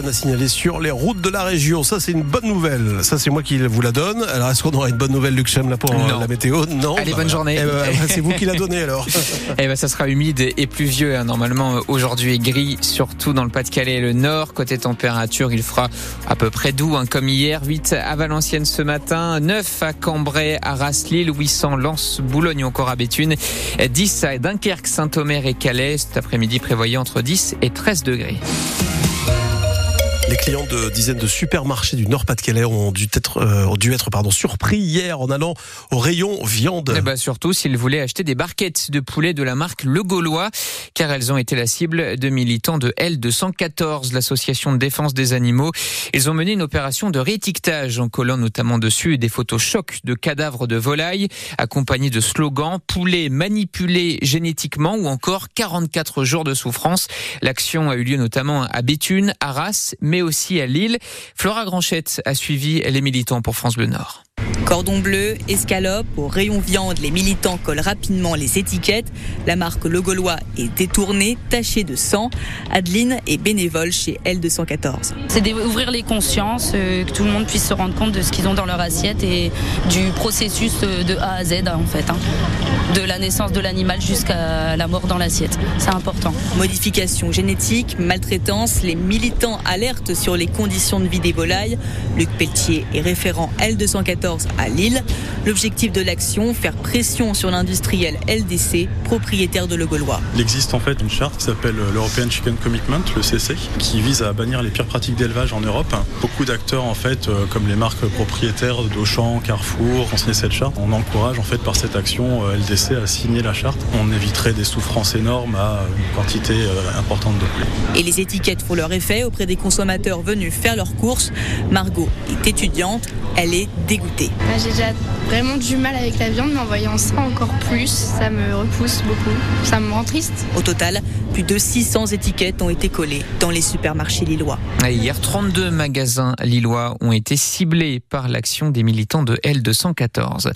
rien à signaler sur les routes de la région. Ça, c'est une bonne nouvelle. Ça, c'est moi qui vous la donne. Alors, est-ce qu'on aura une bonne nouvelle, Luxem, là, pour Non. la météo? Non. Allez, Bah, bonne journée. eh ben, c'est vous qui la donnez, alors. Eh ben, ça sera humide et pluvieux. hein. Normalement, euh, aujourd'hui gris, surtout dans le Pas-de-Calais et le Nord. Côté température, il fera à peu près doux, hein, comme hier. 8 à Valenciennes ce matin, 9 à Cambrai, Arras, Lille, 800, Lens, Boulogne ou encore à Béthune, 10 à Dunkerque, Saint-Omer et Calais. Cet après-midi, prévoyez entre 10 et 13 degrés. Les clients de dizaines de supermarchés du Nord-Pas-de-Calais ont dû être, euh, ont dû être pardon, surpris hier en allant au rayon viande. Eh ben, surtout s'ils voulaient acheter des barquettes de poulet de la marque Le Gaulois, car elles ont été la cible de militants de L214, l'association de défense des animaux. Ils ont mené une opération de réétiquetage en collant notamment dessus des photos chocs de cadavres de volailles, accompagnés de slogans poulet manipulé génétiquement ou encore 44 jours de souffrance. L'action a eu lieu notamment à Béthune, Arras, mais aussi à Lille. Flora Granchette a suivi les militants pour France Bleu Nord. Cordon bleu, escalope, au rayon viande, les militants collent rapidement les étiquettes. La marque Le Gaulois est détournée, tachée de sang. Adeline est bénévole chez L214. C'est d'ouvrir les consciences, euh, que tout le monde puisse se rendre compte de ce qu'ils ont dans leur assiette et du processus euh, de A à Z en fait, hein. de la naissance de l'animal jusqu'à la mort dans l'assiette. C'est important. Modification génétique, maltraitance, les militants alertent sur les conditions de vie des volailles. Luc Pelletier est référent L214 à Lille. L'objectif de l'action, faire pression sur l'industriel LDC, propriétaire de Le Gaulois. Il existe en fait une charte qui s'appelle l'European Chicken Commitment, le CC, qui vise à bannir les pires pratiques d'élevage en Europe. Beaucoup d'acteurs en fait, euh, comme les marques propriétaires d'Auchan, Carrefour, ont signé cette charte. On encourage en fait par cette action euh, LDC à signer la charte. On éviterait des souffrances énormes à une quantité euh, importante de poulet. Et les étiquettes font leur effet auprès des consommateurs venus faire leurs courses. Margot est étudiante, elle est dégoûtée. Ah, J'ai déjà vraiment du mal avec la viande, mais en voyant ça encore plus, ça me repousse beaucoup. Ça me rend triste. Au total, plus de 600 étiquettes ont été collées dans les supermarchés lillois. Et Hier, 32 magasins lillois ont été ciblés par l'action des militants de L214.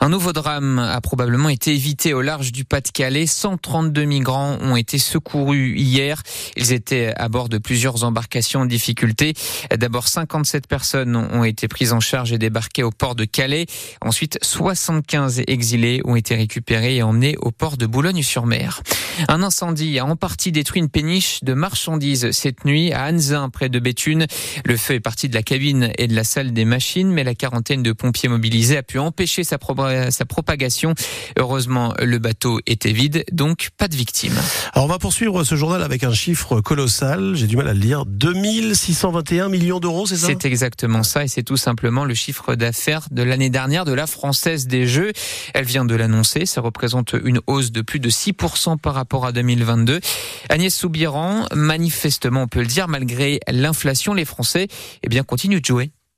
Un nouveau drame a probablement été évité au large du Pas-de-Calais. 132 migrants ont été secourus hier. Ils étaient à bord de plusieurs embarcations en difficulté. D'abord, 57 personnes ont été prises en charge et débarquées au port de Calais. Ensuite, 75 exilés ont été récupérés et emmenés au port de Boulogne-sur-Mer. Un incendie a en partie détruit une péniche de marchandises cette nuit à Anzin, près de Béthune. Le feu est parti de la cabine et de la salle des machines, mais la quarantaine de pompiers mobilisés a pu empêcher sa, pro- sa propagation. Heureusement, le bateau était vide, donc pas de victimes. Alors, on va poursuivre ce journal avec un chiffre colossal. J'ai du mal à le lire. 2621 millions d'euros, c'est ça? C'est exactement ça et c'est tout simplement le chiffre d'affaires de l'année dernière de la Française des Jeux. Elle vient de l'annoncer, ça représente une hausse de plus de 6% par rapport à 2022. Agnès Soubiran, manifestement on peut le dire, malgré l'inflation, les Français eh bien, continuent de jouer.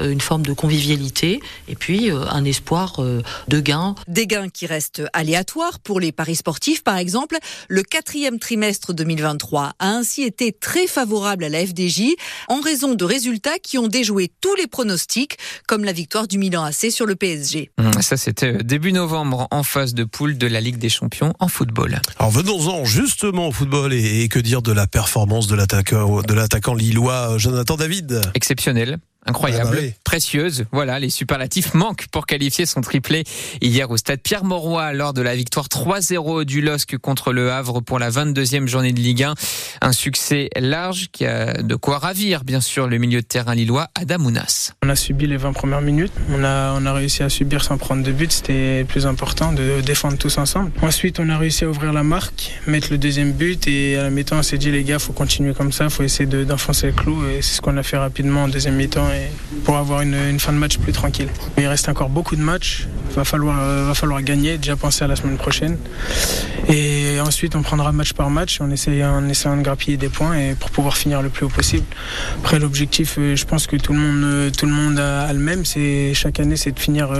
euh, une forme de convivialité et puis euh, un espoir euh, de gain. Des gains qui restent aléatoires pour les paris sportifs, par exemple. Le quatrième trimestre 2023 a ainsi été très favorable à la FDJ en raison de résultats qui ont déjoué tous les pronostics, comme la victoire du Milan AC sur le PSG. Ça, c'était début novembre en phase de poule de la Ligue des Champions en football. Alors venons-en justement au football et, et que dire de la performance de l'attaquant de l'attaquant lillois Jonathan David? Exceptionnel. Incroyable, Ah bah oui. précieuse. Voilà, les superlatifs manquent pour qualifier son triplé hier au stade Pierre-Mauroy lors de la victoire 3-0 du LOSC contre le Havre pour la 22e journée de Ligue 1. Un succès large qui a de quoi ravir, bien sûr, le milieu de terrain lillois Adam Ounas. On a subi les 20 premières minutes. On a, on a réussi à subir sans prendre de but. C'était plus important de défendre tous ensemble. Ensuite, on a réussi à ouvrir la marque, mettre le deuxième but et à la mi-temps, on s'est dit les gars, faut continuer comme ça, faut essayer de- d'enfoncer le clou et c'est ce qu'on a fait rapidement en deuxième mi-temps pour avoir une, fin de match plus tranquille. Il reste encore beaucoup de matchs. Va falloir, euh, va falloir gagner. Déjà penser à la semaine prochaine. Et ensuite, on prendra match par match en essayant, en essayant de grappiller des points et pour pouvoir finir le plus haut possible. Après, l'objectif, euh, je pense que tout le monde, euh, tout le monde a, le même. C'est chaque année, c'est de finir,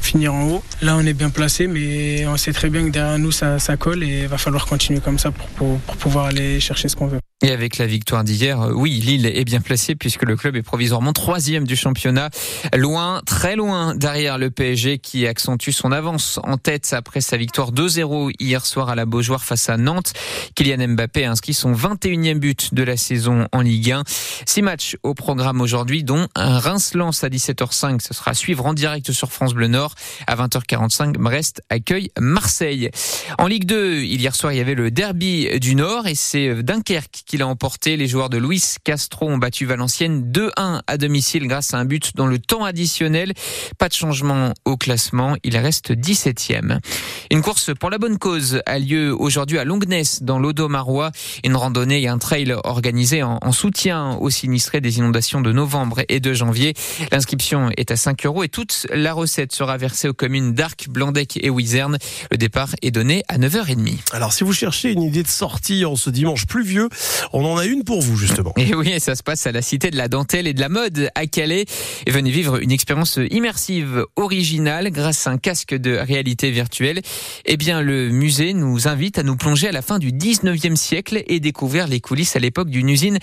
finir en haut. Là, on est bien placé, mais on sait très bien que derrière nous, ça, ça colle et il va falloir continuer comme ça pour, pour, pour pouvoir aller chercher ce qu'on veut. Et avec la victoire d'hier, oui, Lille est bien placée puisque le club est provisoirement troisième du championnat, loin, très loin derrière le PSG qui accentue son avance en tête après sa victoire 2-0 hier soir à la Beaujoire face à Nantes. Kylian Mbappé inscrit son 21e but de la saison en Ligue 1. Six matchs au programme aujourd'hui, dont un Reims-Lens à 17h05. Ce sera à suivre en direct sur France Bleu Nord. À 20h45, Brest accueille Marseille. En Ligue 2, hier soir, il y avait le derby du Nord et c'est Dunkerque qui l'a emporté. Les joueurs de Luis Castro ont battu Valenciennes 2-1 à domicile grâce à un but dans le temps additionnel. Pas de changement au classement, il reste 17e. Une course pour la bonne cause a lieu aujourd'hui à Longnes dans l'Odo-Marois. Une randonnée et un trail organisé en, en soutien aux sinistrés des inondations de novembre et de janvier. L'inscription est à 5 euros et toute la recette sera versée aux communes d'Arc, Blandec et Wizerne. Le départ est donné à 9h30. Alors, si vous cherchez une idée de sortie en ce dimanche pluvieux, on en a une pour vous, justement. Et oui, ça se passe à la Cité de la Dentelle et de la Mode à Calais. Et venez vivre une expérience immersive, originale, grâce à un casque de réalité virtuelle. Eh bien, le musée nous invite à nous plonger à la fin du 19e siècle et découvrir les coulisses à l'époque d'une usine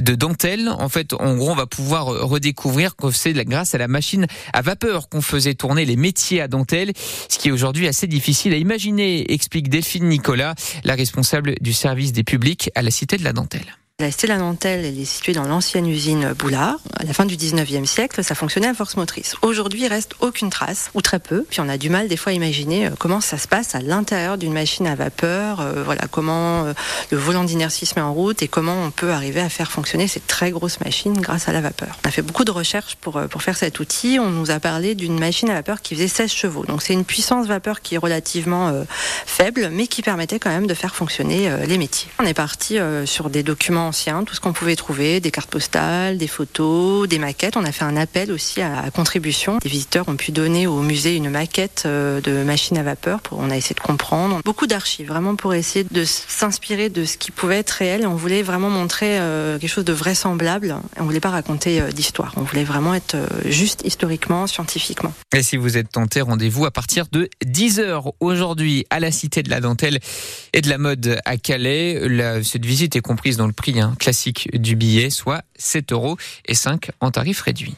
de dentelle. En fait, en gros, on va pouvoir redécouvrir que c'est grâce à la machine à vapeur qu'on faisait tourner les métiers à dentelle, ce qui est aujourd'hui assez difficile à imaginer, explique Delphine Nicolas, la responsable du service des publics à la Cité de la Dentelle. La Cité de la Dentelle, elle est située dans l'ancienne usine Boulard. À la fin du 19e siècle, ça fonctionnait à force motrice. Aujourd'hui, il reste aucune trace, ou très peu. Puis on a du mal des fois à imaginer euh, comment ça se passe à l'intérieur d'une machine à vapeur, euh, voilà, comment euh, le volant d'inertie se met en route et comment on peut arriver à faire fonctionner ces très grosses machines grâce à la vapeur. On a fait beaucoup de recherches pour, pour faire cet outil. On nous a parlé d'une machine à vapeur qui faisait 16 chevaux. Donc c'est une puissance vapeur qui est relativement faible, mais qui permettait quand même de faire fonctionner les métiers. On est parti sur des documents tout ce qu'on pouvait trouver, des cartes postales, des photos, des maquettes. On a fait un appel aussi à, à contribution. Des visiteurs ont pu donner au musée une maquette euh, de machine à vapeur. On a essayé de comprendre. Beaucoup d'archives, vraiment pour essayer de s'inspirer de ce qui pouvait être réel. On voulait vraiment montrer euh, quelque chose de vraisemblable. On voulait pas raconter euh, d'histoire. On voulait vraiment être juste historiquement, scientifiquement. Et si vous êtes tenté, rendez-vous à partir de 10h aujourd'hui à la Cité de la Dentelle et de la Mode à Calais. La- cette visite est comprise dans le prix classique du billet, soit 7 euros et 5 en tarif réduit.